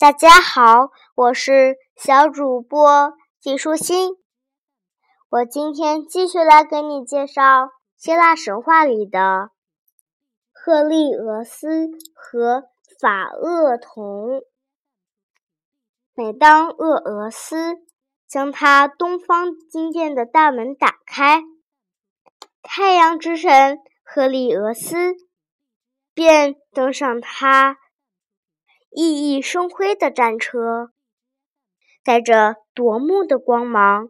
大家好，我是小主播季舒心。我今天继续来给你介绍希腊神话里的赫利俄斯和法厄同。每当厄俄斯将他东方金殿的大门打开，太阳之神赫利俄斯便登上他熠熠生辉的战车，带着夺目的光芒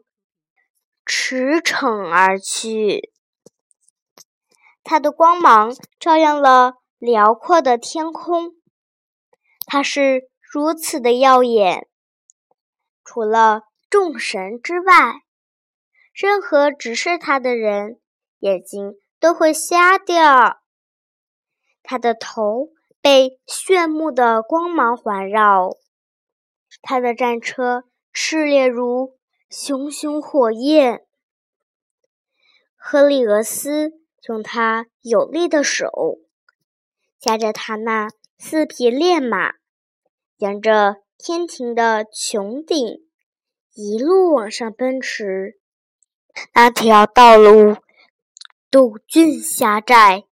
驰骋而去。他的光芒照亮了辽阔的天空，他是如此的耀眼。除了众神之外，任何直视他的人眼睛都会瞎掉。他的头被炫目的光芒环绕，他的战车炽烈如熊熊火焰。赫利俄斯用他有力的手夹着他那四匹烈马，沿着。天庭的穹顶，一路往上奔驰。那条道路陡峻狭窄，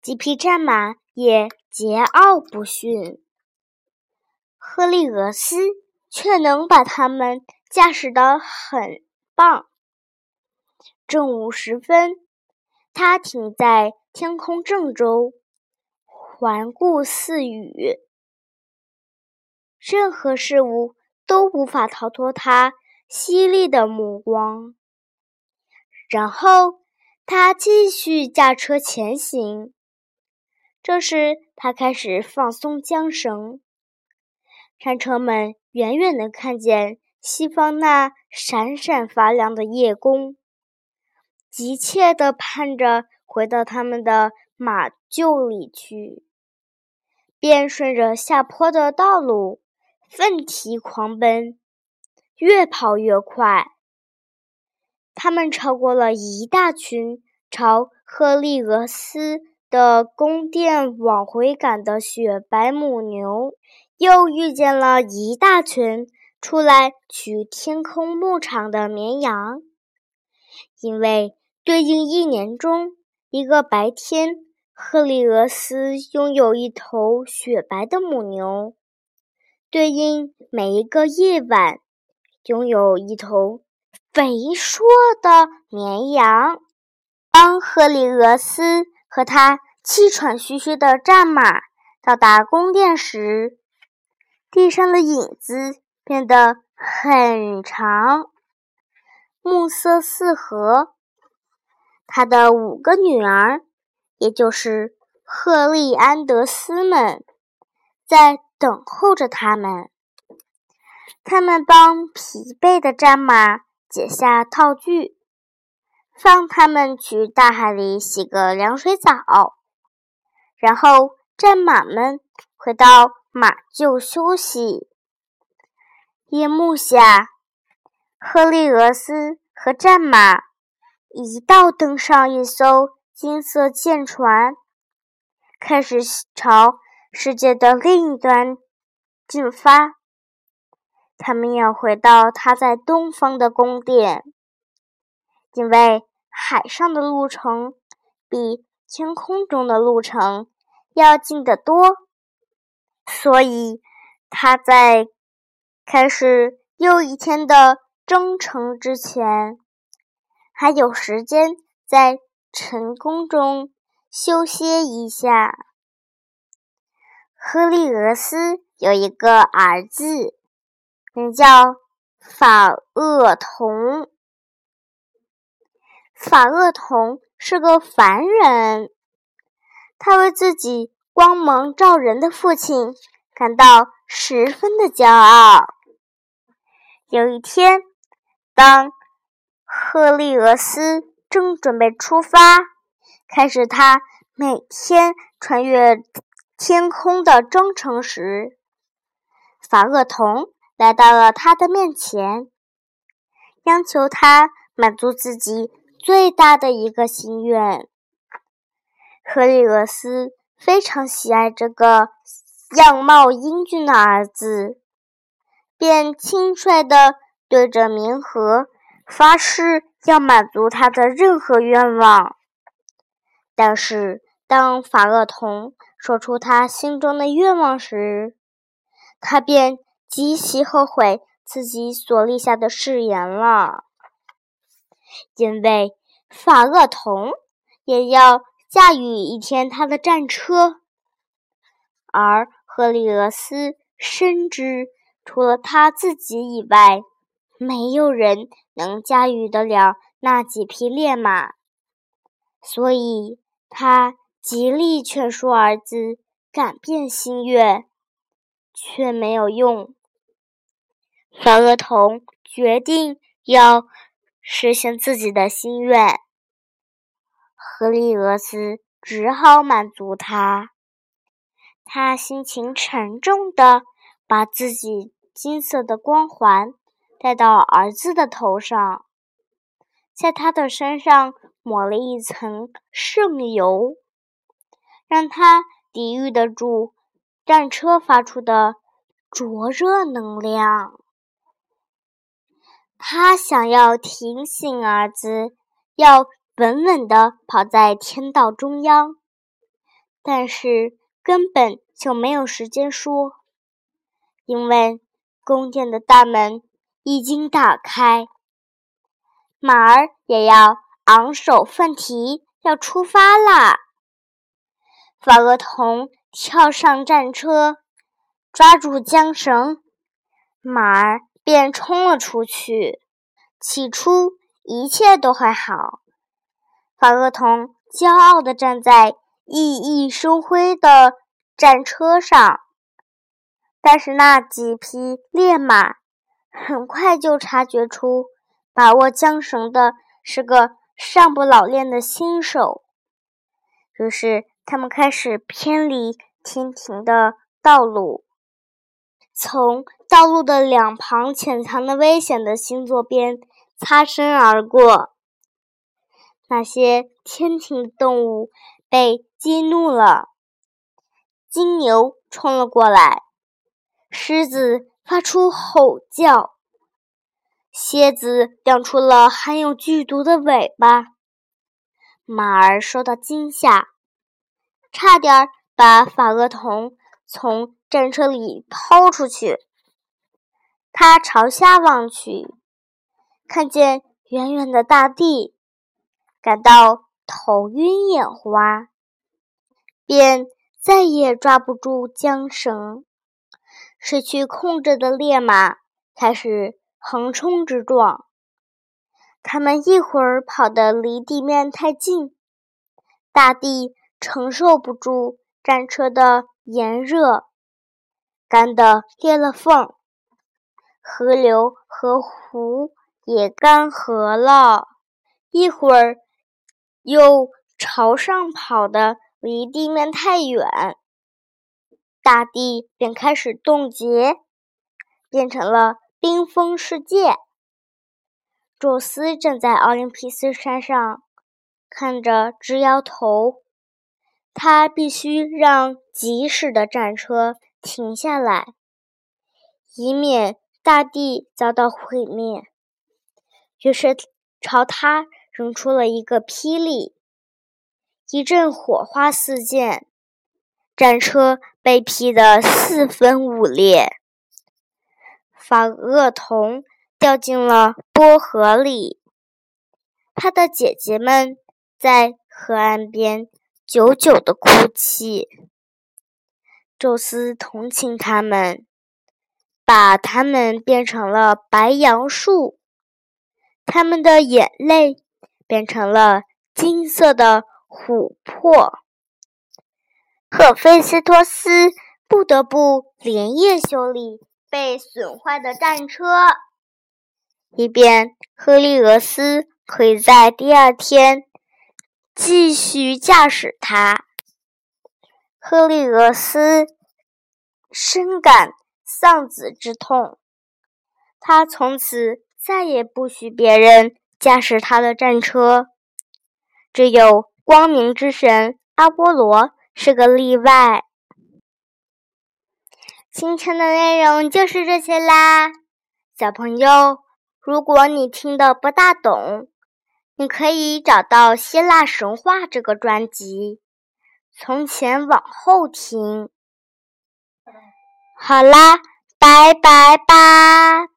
几匹战马也桀骜不驯。赫利俄斯却能把他们驾驶得很棒。正午时分，他停在天空正中，环顾四隅。任何事物都无法逃脱他犀利的目光。然后他继续驾车前行。这时，他开始放松缰绳。战车们远远地看见西方那闪闪发亮的夜宫，急切地盼着回到他们的马厩里去，便顺着下坡的道路。奋蹄狂奔，越跑越快。他们超过了一大群朝赫利俄斯的宫殿往回赶的雪白母牛，又遇见了一大群出来取天空牧场的绵羊。因为对应一年中一个白天，赫利俄斯拥有一头雪白的母牛。对应每一个夜晚，拥有一头肥硕的绵羊。当赫利俄斯和他气喘吁吁的战马到达宫殿时，地上的影子变得很长。暮色四合，他的五个女儿，也就是赫利安德斯们，在。等候着他们。他们帮疲惫的战马解下套具，放他们去大海里洗个凉水澡，然后战马们回到马厩休息。夜幕下，赫利俄斯和战马一道登上一艘金色舰船，开始朝。世界的另一端进发，他们要回到他在东方的宫殿，因为海上的路程比天空中的路程要近得多，所以他在开始又一天的征程之前，还有时间在晨宫中休歇一下。赫利俄斯有一个儿子，名叫法厄同。法厄同是个凡人，他为自己光芒照人的父亲感到十分的骄傲。有一天，当赫利俄斯正准备出发，开始他每天穿越。天空的征程时，法厄同来到了他的面前，央求他满足自己最大的一个心愿。赫利俄斯非常喜爱这个样貌英俊的儿子，便轻率地对着冥河发誓要满足他的任何愿望。但是，当法厄同说出他心中的愿望时，他便极其后悔自己所立下的誓言了，因为法厄同也要驾驭一天他的战车，而赫利俄斯深知，除了他自己以外，没有人能驾驭得了那几匹烈马，所以。他极力劝说儿子改变心愿，却没有用。法厄同决定要实现自己的心愿，荷利俄斯只好满足他。他心情沉重地把自己金色的光环戴到儿子的头上，在他的身上。抹了一层圣油，让他抵御得住战车发出的灼热能量。他想要提醒儿子要稳稳地跑在天道中央，但是根本就没有时间说，因为宫殿的大门已经打开，马儿也要。昂首奋蹄，要出发啦！法厄同跳上战车，抓住缰绳，马儿便冲了出去。起初一切都还好，法厄同骄傲地站在熠熠生辉的战车上，但是那几匹烈马很快就察觉出把握缰绳的是个。尚不老练的新手，于是他们开始偏离天庭的道路，从道路的两旁潜藏的危险的星座边擦身而过。那些天庭动物被激怒了，金牛冲了过来，狮子发出吼叫。蝎子亮出了含有剧毒的尾巴，马儿受到惊吓，差点把法厄同从战车里抛出去。他朝下望去，看见远远的大地，感到头晕眼花，便再也抓不住缰绳，失去控制的烈马开始。横冲直撞，他们一会儿跑得离地面太近，大地承受不住战车的炎热，干得裂了缝；河流和湖也干涸了。一会儿又朝上跑的离地面太远，大地便开始冻结，变成了。冰封世界。宙斯站在奥林匹斯山上，看着直摇头。他必须让疾驶的战车停下来，以免大地遭到毁灭。于是朝他扔出了一个霹雳，一阵火花四溅，战车被劈得四分五裂。法厄同掉进了波河里，他的姐姐们在河岸边久久的哭泣。宙斯同情他们，把他们变成了白杨树，他们的眼泪变成了金色的琥珀。赫菲斯托斯不得不连夜修理。被损坏的战车，以便赫利俄斯可以在第二天继续驾驶它。赫利俄斯深感丧子之痛，他从此再也不许别人驾驶他的战车，只有光明之神阿波罗是个例外。今天的内容就是这些啦，小朋友，如果你听得不大懂，你可以找到《希腊神话》这个专辑，从前往后听。好啦，拜拜吧。